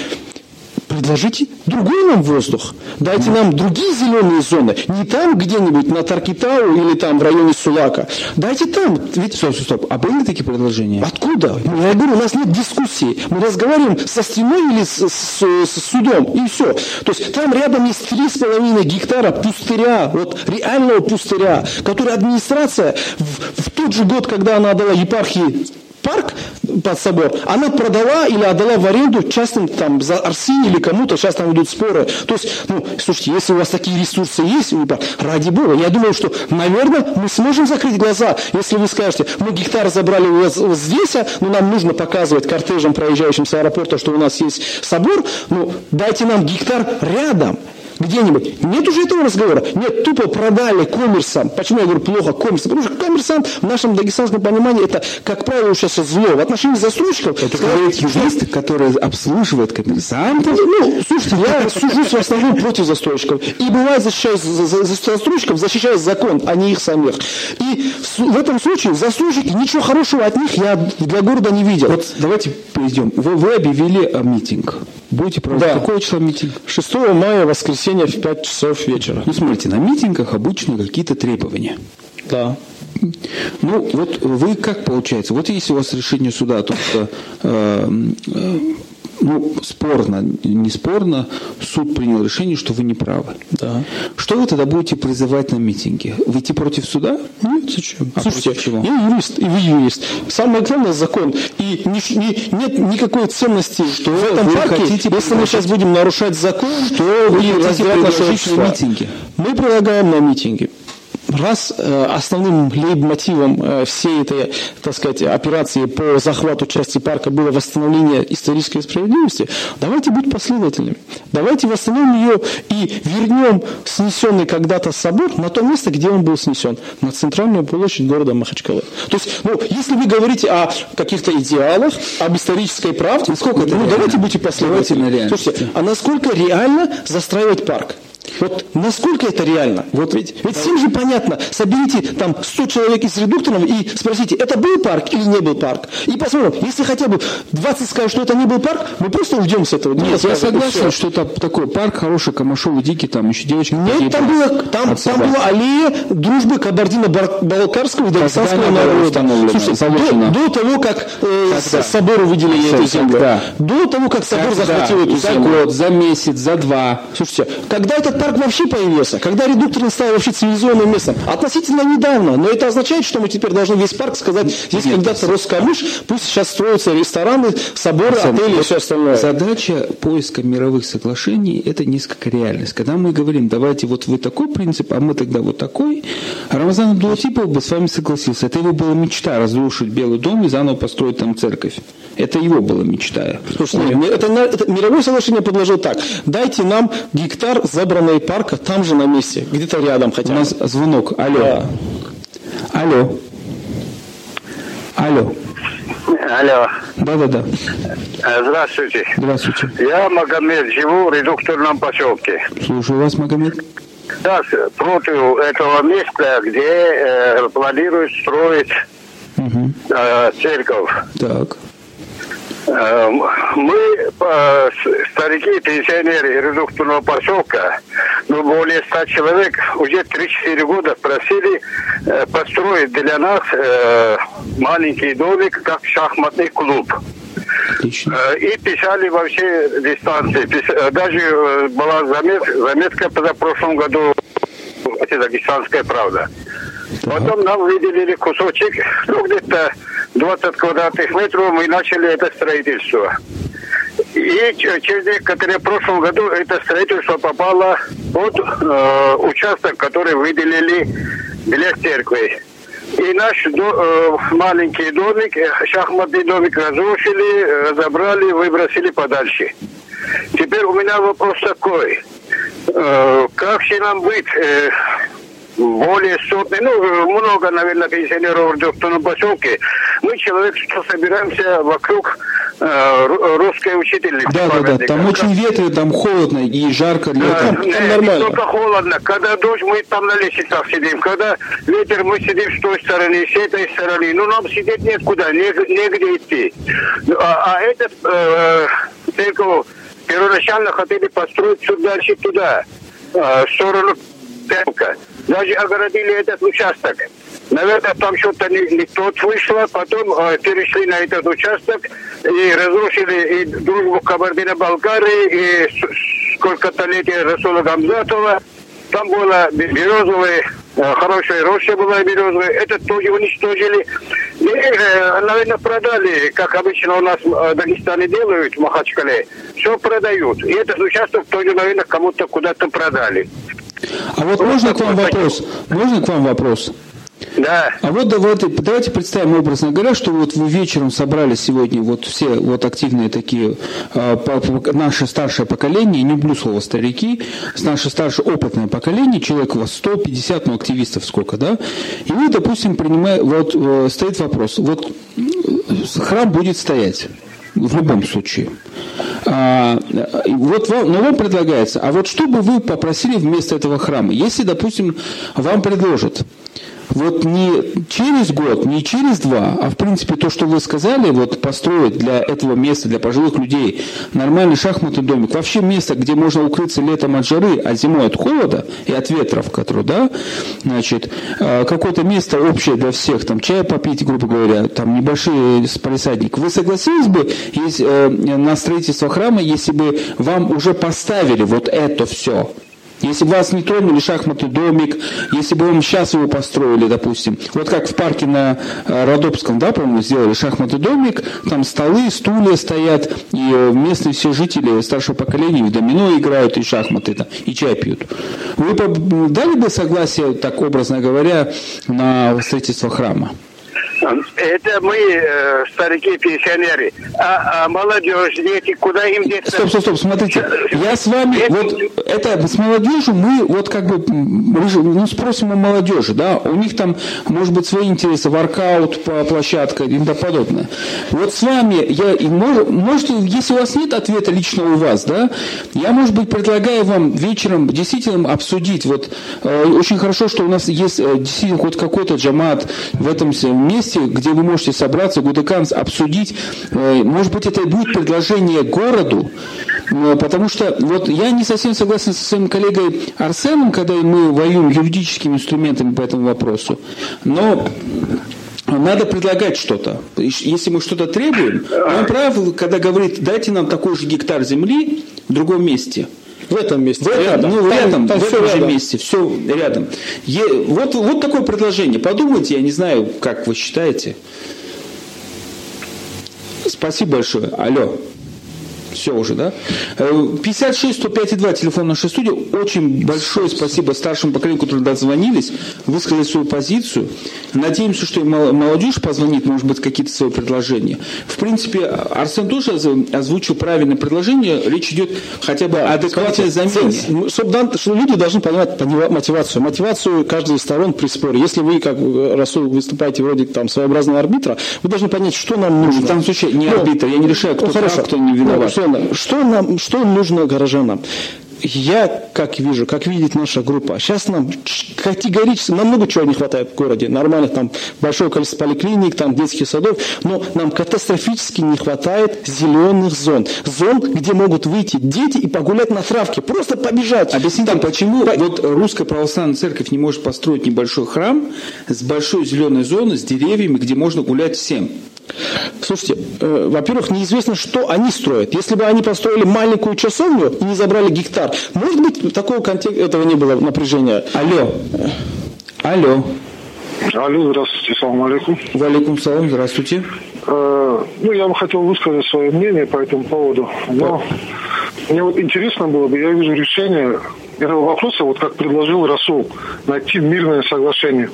предложите другой нам воздух. Дайте нам другие зеленые зоны. Не там где-нибудь на Таркитау или там в районе Сулака. Дайте там. Ведь, стоп, стоп, стоп. А были такие предложения? Откуда? Я говорю, у нас нет дискуссии. Мы разговариваем со стеной или с, с, с судом. И все. То есть там рядом есть три с половиной гектара пустыря. Вот реального пустыря, который администрация в, в тот же год, когда она отдала епархии парк под собор, она продала или отдала в аренду частным там за Арси или кому-то, сейчас там идут споры. То есть, ну, слушайте, если у вас такие ресурсы есть, ради бога, я думаю, что, наверное, мы сможем закрыть глаза, если вы скажете, мы гектар забрали у вас здесь, а, но нам нужно показывать кортежам, проезжающим с аэропорта, что у нас есть собор, ну, дайте нам гектар рядом где-нибудь. Нет уже этого разговора. Нет, тупо продали коммерсам. Почему я говорю плохо коммерсам? Потому что коммерсант в нашем дагестанском понимании это, как правило, сейчас зло. В отношении застройщиков... Это говорит юрист, который обслуживает коммерсантов? Ну, слушайте, я сужусь в основном против застройщиков. И бывает защищаю за, за, за застройщиков, защищаю закон, а не их самих. И в, в этом случае застройщики, ничего хорошего от них я для города не видел. Вот давайте перейдем. Вы, вы объявили митинг. Будете проводить да. какое число митинг? 6 мая, воскресенье в 5 часов вечера. Ну, смотрите, на митингах обычно какие-то требования. Да. Ну, вот вы как получается? Вот если у вас решение суда, то э, э, ну, спорно, не спорно, суд принял решение, что вы не правы. Да. Что вы тогда будете призывать на митинге? Выйти против суда? Нет, зачем? А Слушайте, чего? я юрист, и вы юрист. Самое главное закон. И не, не, нет никакой ценности что в этом вы парке, хотите если мы сейчас будем нарушать закон, что вы и хотите предложить на митинге? Мы предлагаем на митинге раз э, основным лейб-мотивом э, всей этой, так сказать, операции по захвату части парка было восстановление исторической справедливости, давайте быть последовательными. Давайте восстановим ее и вернем снесенный когда-то собор на то место, где он был снесен, на центральную площадь города Махачкалы. То есть, ну, если вы говорите о каких-то идеалах, об исторической правде, насколько ну, реально? давайте будьте последовательными. Слушайте, а насколько реально застраивать парк? Вот насколько это реально? Вот ведь, ведь всем же понятно. Соберите там 100 человек из редукторов и спросите, это был парк или не был парк? И посмотрим, если хотя бы 20 скажут, что это не был парк, мы просто уйдем с этого. Нет, я согласен, что это такой парк хороший, Камашовый, дикий, там еще девочки. Нет, там, было, там, там была аллея дружбы Кабардино-Балкарского и Дагестанского народа. Слушайте, до, до того, как э, собору выделили эту землю. Когда? До того, как собор захватил эту землю. За год, за месяц, за два. Слушайте, когда этот парк вообще появился, когда редуктор стал вообще цивилизованным местом? Относительно недавно, но это означает, что мы теперь должны весь парк сказать, здесь когда-то рос камыш, пусть сейчас строятся рестораны, соборы, Сам, отели и все остальное. Задача поиска мировых соглашений – это несколько реальность. Когда мы говорим, давайте вот вы такой принцип, а мы тогда вот такой, Рамазан Абдулатипов бы с вами согласился. Это его была мечта разрушить Белый дом и заново построить там церковь. Это его была мечта. Слушайте, нет, это, это мировое соглашение предложил так. Дайте нам гектар забранной парка там же на месте, где-то рядом хотя бы. У нас звонок. Алло. Да. Алло. Алло. Алло. Да-да-да. Здравствуйте. Здравствуйте. Я Магомед, живу в редукторном поселке. Слушаю вас, Магомед. Да, против этого места, где э, планируют строить угу. э, церковь. Так. Э, мы, э, старики, пенсионеры редукторного поселка, ну, более ста человек, уже 3-4 года просили э, построить для нас маленький домик, как шахматный клуб. Отлично. И писали во все дистанции. Даже была заметка в прошлом году это Дагестанская правда. Потом нам выделили кусочек, ну, где-то 20 квадратных метров, мы начали это строительство. И через некоторое в прошлом году это строительство попало под э, участок, который выделили для церкви. И наш до, э, маленький домик, шахматный домик разрушили, разобрали, выбросили подальше. Теперь у меня вопрос такой. Э, как же нам быть? Э, более сотни, ну, много, наверное, пенсионеров в Дёктоном поселке. Мы человек, что собираемся вокруг э, русской учительницы. Да, да, да, там очень ветрено, там холодно и жарко. Для да, там, там нормально. Не только холодно. Когда дождь, мы там на лестницах сидим. Когда ветер, мы сидим с той стороны, с этой стороны. Ну, нам сидеть нет куда, негде, идти. А, а этот э, церковь первоначально хотели построить чуть дальше туда, э, в сторону Темка даже огородили этот участок. Наверное, там что-то не, не тот вышло, потом э, перешли на этот участок и разрушили и дружбу Кабардино-Балкарии, и сколько-то летия Расула Гамзатова. Там было березовые, э, хорошая роща была березовая, это тоже уничтожили. И, э, наверное, продали, как обычно у нас в Дагестане делают, в Махачкале. Все продают. И этот участок тоже, наверное, кому-то куда-то продали. А вот можно к вам вопрос? Можно к вам вопрос? Да. А вот давайте, давайте представим образно говоря, что вот вы вечером собрали сегодня вот все вот активные такие э, по, по, наше старшее поколение, не люблю слово старики, наше старшее опытное поколение, человек у вас 150, ну активистов сколько, да? И вы, допустим, принимаете, вот э, стоит вопрос, вот храм будет стоять в любом случае. А, вот вам, но вам предлагается, а вот что бы вы попросили вместо этого храма? Если, допустим, вам предложат вот не через год, не через два, а в принципе то, что вы сказали, вот построить для этого места, для пожилых людей нормальный шахматный домик, вообще место, где можно укрыться летом от жары, а зимой от холода и от ветров, которые, да, значит, а, какое-то место общее для всех, там чай попить, грубо говоря, там небольшой палисадник. Вы согласились бы если, э, на строительство храма, если бы вам уже поставили вот это все? Если бы вас не тронули шахматный домик, если бы вам сейчас его построили, допустим, вот как в парке на э, Родопском, да, по-моему, сделали шахматный домик, там столы, стулья стоят, и э, местные все жители старшего поколения в домино играют и шахматы, там, и чай пьют. Вы дали бы согласие, так образно говоря, на строительство храма? Это мы, э, старики, пенсионеры. А, а молодежь, дети, куда им деться? Стоп, стоп, стоп, смотрите. Я с вами, вот это, с молодежью мы вот как бы, ну, спросим у молодежи, да, у них там, может быть, свои интересы, воркаут, площадка и тому подобное. Вот с вами, я, может, может, если у вас нет ответа лично у вас, да, я, может быть, предлагаю вам вечером действительно обсудить, вот, э, очень хорошо, что у нас есть э, действительно хоть какой-то джамат в этом месте, месте, где вы можете собраться, Гудеканс, обсудить. Э, может быть, это будет предложение городу, потому что вот я не совсем согласен со своим коллегой Арсеном, когда мы воюем юридическими инструментами по этому вопросу. Но надо предлагать что-то. Если мы что-то требуем, он прав, когда говорит, дайте нам такой же гектар земли в другом месте – В этом месте. В этом, рядом. Ну, там, рядом, там в этом же месте, все рядом. Е, вот, вот такое предложение. Подумайте, я не знаю, как вы считаете. Спасибо большое. Алло. Все уже, да? 56 105 2, телефон нашей студии. Очень большое спасибо старшим поколению, которые дозвонились, высказали свою позицию. Надеемся, что и молодежь позвонит, может быть, какие-то свои предложения. В принципе, Арсен тоже озвучил правильное предложение. Речь идет хотя бы о адекватной замене. Чтобы, что люди должны понимать мотивацию. Мотивацию каждой из сторон при споре. Если вы, как Расул, выступаете вроде там своеобразного арбитра, вы должны понять, что нам нужно. В данном случае не ну, арбитр. Я не решаю, кто ну, прав, кто не виноват. Ну, Совершенно. Что, нам, что нужно горожанам? я как вижу, как видит наша группа, сейчас нам категорически, нам много чего не хватает в городе, нормальных там большое количество поликлиник, там детских садов, но нам катастрофически не хватает зеленых зон. Зон, где могут выйти дети и погулять на травке, просто побежать. Объясните, там, почему по... вот Русская Православная Церковь не может построить небольшой храм с большой зеленой зоной, с деревьями, где можно гулять всем? Слушайте, э, во-первых, неизвестно, что они строят. Если бы они построили маленькую часовню и не забрали гектар, может быть, такого контекста этого не было напряжения. Алло. Алло. Алло, здравствуйте, салам алейкум. Валикум салам, здравствуйте. Э, ну, я бы хотел высказать свое мнение по этому поводу. Но мне вот интересно было бы, я вижу решение этого вопроса, вот как предложил Расул, найти мирное соглашение.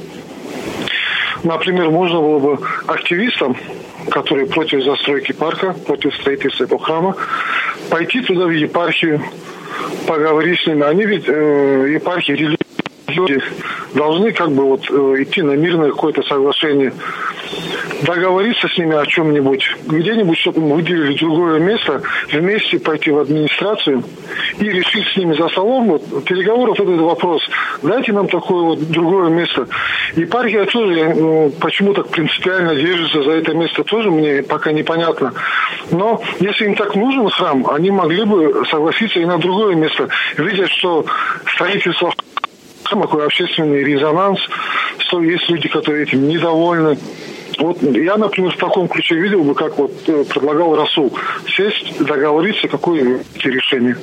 Например, можно было бы активистам, которые против застройки парка, против строительства этого храма, пойти туда в епархию, поговорить с ними. Они ведь э, епархии люди должны как бы вот э, идти на мирное какое-то соглашение, договориться с ними о чем-нибудь, где-нибудь, чтобы им выделили другое место, вместе пойти в администрацию и решить с ними за столом вот, переговоров этот вопрос. Дайте нам такое вот другое место. И партия тоже ну, почему так принципиально держится за это место, тоже мне пока непонятно. Но если им так нужен храм, они могли бы согласиться и на другое место. Видя, что строительство такой общественный резонанс, что есть люди, которые этим недовольны. Вот я, например, в таком ключе видел бы, как вот э, предлагал Расул, сесть, договориться, какое решение.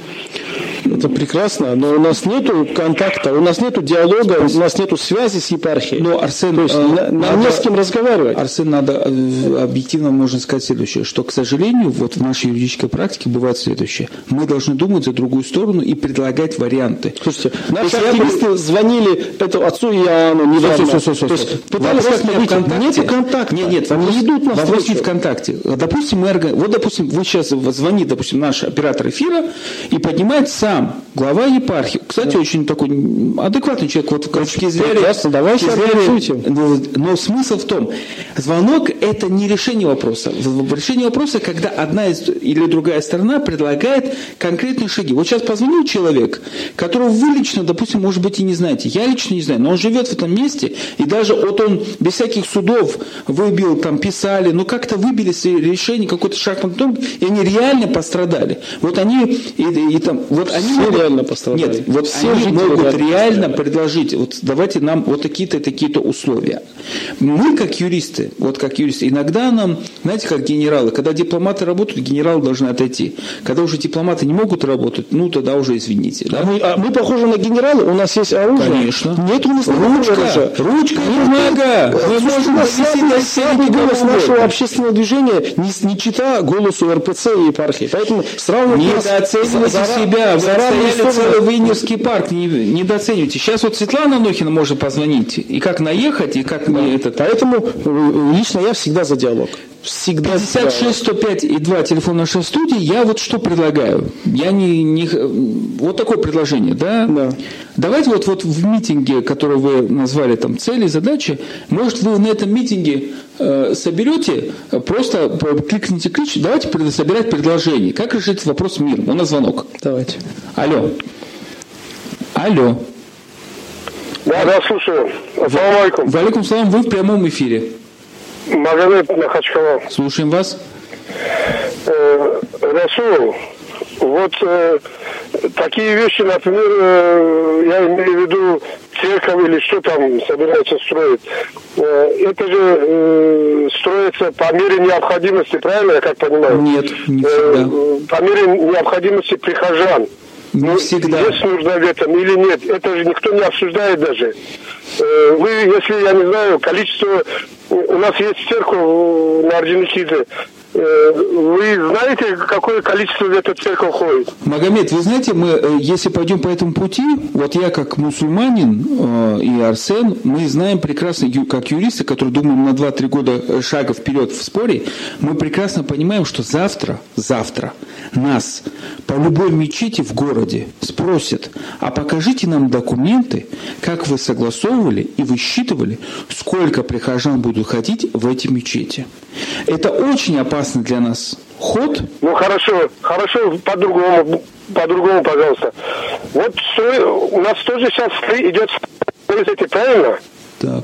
Это прекрасно, но у нас нету контакта, у нас нету диалога, у нас нету связи с епархией. Но, Арсен, То есть, э, нам надо, не с кем разговаривать. Арсен, надо э, объективно можно сказать следующее, что, к сожалению, вот в нашей юридической практике бывает следующее. Мы должны думать за другую сторону и предлагать варианты. Слушайте, наши активисты бы... звонили это отцу Иоанну недавно. Все, все, все, То есть пытались как-то Нет контакта. Нет, нет, вопрос, не идут на вопрос не ВКонтакте. Допустим, мы, вот, допустим, вы сейчас звонит, допустим, наш оператор эфира и поднимает сам глава епархии. Кстати, да. очень такой адекватный человек. Вот в точке зрения... давай сейчас но, но смысл в том, звонок – это не решение вопроса. Решение вопроса, когда одна из, или другая сторона предлагает конкретные шаги. Вот сейчас позвонил человек, которого вы лично, допустим, может быть, и не знаете. Я лично не знаю, но он живет в этом месте, и даже вот он без всяких судов выбил, там, писали, ну как-то выбили решение, какой-то шахматный и они реально пострадали. Вот они, и, и, и там, вот они Все могут, реально пострадали. Нет, вот Все они могут реально предложить, вот давайте нам вот такие-то, такие-то условия. Мы, как юристы, вот как юристы, иногда нам, знаете, как генералы, когда дипломаты работают, генералы должны отойти. Когда уже дипломаты не могут работать, ну тогда уже извините. Да? А мы, а мы похожи на генералы, у нас есть оружие. Конечно. Нет у нас ручка, оружия. Ручка бумага. Мы можем слабый голос нашего общественного движения не, не чита голосу РПЦ и епархии. Поэтому сравнивать Недооценивайте себя. Вы отстояли целый Винерский парк. Не, недооценивайте. Сейчас вот Светлана Нохина может позвонить. И как наехать, и как не этот. Поэтому э, лично я всегда за диалог. Всегда 56 105 и 2 телефон нашей студии. Я вот что предлагаю. Я не, не вот такое предложение, да? Да. Давайте вот, вот в митинге, который вы назвали там цели, задачи, может вы на этом митинге э, соберете, просто кликните ключ, давайте собирать предложение. Как решить вопрос миром? У нас звонок. Давайте. Алло. Алло. Да, да, слушаю. Ассаламу алейкум. Валикум салам, вы в прямом эфире. Магомед Махачкала. Слушаем вас. Э, Расул, вот э, такие вещи, например, э, я имею в виду церковь или что там собираются строить, э, это же э, строится по мере необходимости, правильно я как понимаю? Нет, не всегда. По мере необходимости прихожан. Не ну, всегда. Есть нужда в этом или нет, это же никто не обсуждает даже. Вы, если, я не знаю, количество... У нас есть церковь на Орджоникидзе, вы знаете, какое количество в эту церковь ходит? Магомед, вы знаете, мы, э, если пойдем по этому пути, вот я как мусульманин э, и Арсен, мы знаем прекрасно, как юристы, которые думаем на 2-3 года шага вперед в споре, мы прекрасно понимаем, что завтра, завтра нас по любой мечети в городе спросят, а покажите нам документы, как вы согласовывали и высчитывали, сколько прихожан будут ходить в эти мечети. Это очень опасный для нас ход. Ну хорошо, хорошо, по-другому, по-другому, пожалуйста. Вот у нас тоже сейчас идет эти, правильно? Так.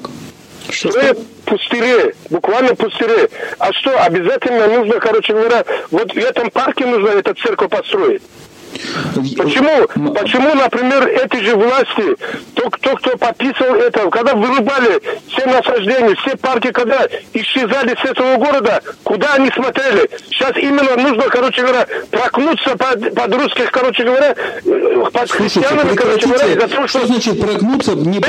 Что Строят пустыре, буквально пустыре. А что, обязательно нужно, короче говоря, вот в этом парке нужно эту церковь построить? Почему, почему, например, эти же власти, то, кто, кто подписывал это, когда вырубали все насаждения, все парки, когда исчезали с этого города, куда они смотрели? Сейчас именно нужно, короче говоря, прокнуться под, под русских, короче говоря, под Слушайте, христианами, короче говоря, из-за того, что... что значит прогнуться? Не,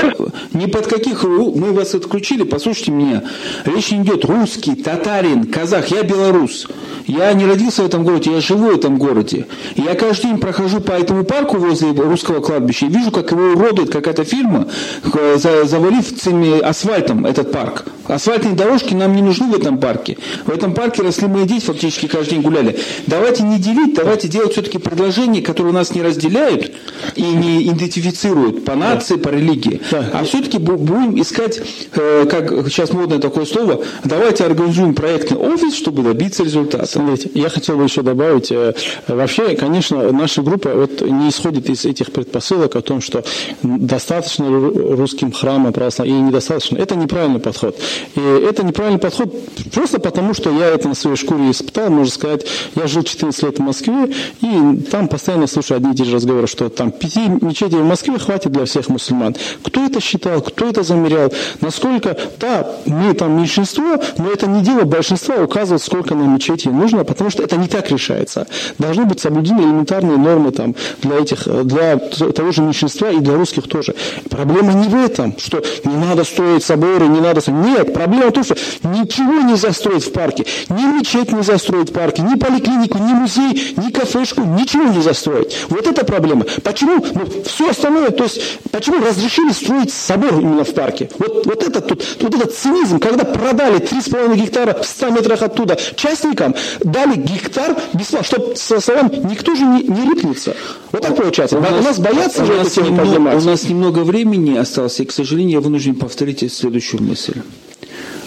не под каких... Мы вас отключили, послушайте меня. Речь не идет русский, татарин, казах, я белорус. Я не родился в этом городе, я живу в этом городе. Я каждый день прохожу по этому парку возле русского кладбища и вижу, как его уродует какая-то фирма, э, завалив цими асфальтом этот парк. Асфальтные дорожки нам не нужны в этом парке. В этом парке росли мои дети, фактически каждый день гуляли. Давайте не делить, давайте делать все-таки предложения, которые нас не разделяют и не идентифицируют по нации, по религии. А все-таки будем искать, э, как сейчас модное такое слово, давайте организуем проектный офис, чтобы добиться результата. Смотрите, я хотел бы еще добавить, э, вообще, конечно, наша группа вот не исходит из этих предпосылок о том, что достаточно русским храмам православным или недостаточно. Это неправильный подход. И это неправильный подход просто потому, что я это на своей шкуре испытал, можно сказать. Я жил 14 лет в Москве, и там постоянно слушаю одни и те же разговоры, что там пяти мечетей в Москве хватит для всех мусульман. Кто это считал, кто это замерял, насколько, да, мы там меньшинство, но это не дело большинства указывать, сколько нам мечетей нужно, потому что это не так решается. Должны быть соблюдены элементарные нормы там, для, этих, для того же меньшинства и для русских тоже. Проблема не в этом, что не надо строить соборы, не надо... Нет, проблема в том, что ничего нельзя строить в парке. Ни мечеть нельзя строить в парке, ни поликлинику, ни музей, ни кафешку, ничего нельзя строить. Вот это проблема. Почему ну, все остальное, то есть почему разрешили строить собор именно в парке? Вот, вот, это, тут, вот этот цинизм, когда продали 3,5 гектара в 100 метрах оттуда частникам, дали гектар бесплатно, чтобы со словами никто же не, не рыпнется. Вот так получается. У, у нас боятся же эту тему поднимать. У нас немного времени осталось, и, к сожалению, я вынужден повторить следующую мысль.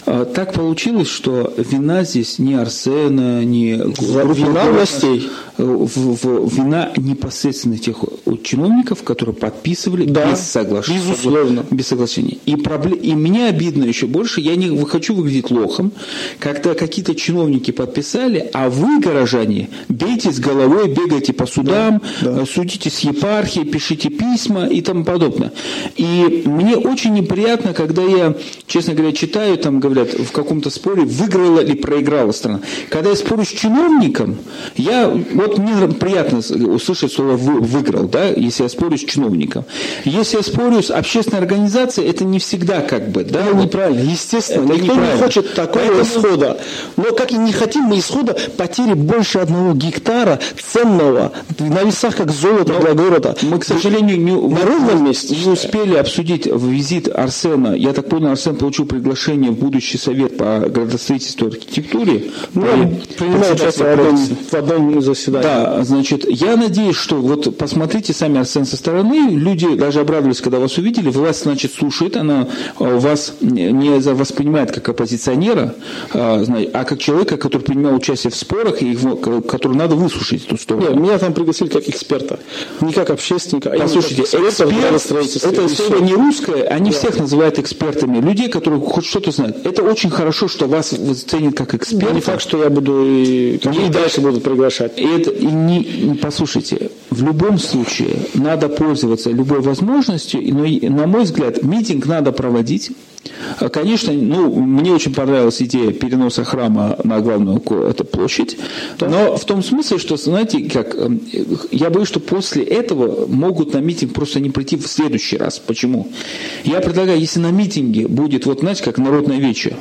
А, так получилось, что вина здесь не Арсена, не вина властей. В, в, вина непосредственно тех чиновников, которые подписывали да, без соглашения. Безусловно. Без соглашения. И, проблем, и мне обидно еще больше, я не хочу выглядеть лохом, когда какие-то чиновники подписали, а вы, горожане, бейте с головой, бегайте по судам, да, да. Судите с епархией, пишите письма и тому подобное. И мне очень неприятно, когда я, честно говоря, читаю, там говорят, в каком-то споре, выиграла или проиграла страна. Когда я спорю с чиновником, я вот мне приятно услышать слово «выиграл», да, если я спорю с чиновником. Если я спорю с общественной организацией, это не всегда как бы, да? Это неправильно, естественно. Это Никто неправильно. не хочет такого Поэтому... исхода. Но как и не хотим мы исхода потери больше одного гектара ценного на весах, как золото Но для города. Мы, к сожалению, не, на ровном месте не успели обсудить визит Арсена. Я так понял, Арсен получил приглашение в будущий совет по градостроительству и архитектуре. Ну, принимал участие в одном, в одном заседании да, значит, я надеюсь, что вот посмотрите сами Арсен со стороны, люди даже обрадовались, когда вас увидели, власть, значит, слушает, она э, вас не воспринимает как оппозиционера, а, а как человека, который принимал участие в спорах, и который надо выслушать эту сторону. Нет, меня там пригласили как эксперта, не как общественника, а Послушайте, эксперт, это слово не русское, они да. всех называют экспертами, людей, которые хоть что-то знают. Это очень хорошо, что вас ценят как эксперта. Не факт, что я буду и, и дальше буду приглашать. И это, и не, послушайте, в любом случае надо пользоваться любой возможностью, но, на мой взгляд, митинг надо проводить, конечно, ну, мне очень понравилась идея переноса храма на главную эту площадь, но в том смысле, что, знаете, как, эм, я боюсь, что после этого могут на митинг просто не прийти в следующий раз. Почему? Я предлагаю, если на митинге будет, вот знаете, как народное вече,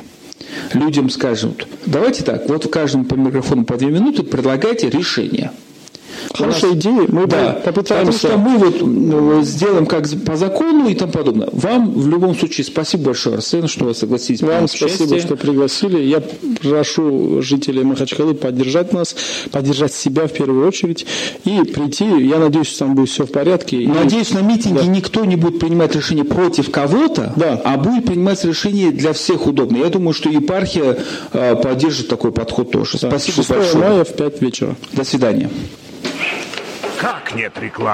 людям скажут, давайте так, вот в каждом по микрофону по две минуты предлагайте решение – Хорошая идея, мы да, попытаемся. Потому что мы вот сделаем как по закону и тому подобное. Вам в любом случае спасибо большое, Арсен, что вы согласились. Вам спасибо, участие. что пригласили. Я прошу жителей Махачкалы поддержать нас, поддержать себя в первую очередь и прийти. Я надеюсь, что там будет все в порядке. Надеюсь, на митинге да. никто не будет принимать решение против кого-то, да. а будет принимать решение для всех удобно. Я думаю, что епархия э, поддержит такой подход тоже. Да. Спасибо 6 большое. мая в 5 вечера. До свидания. Как нет рекламы?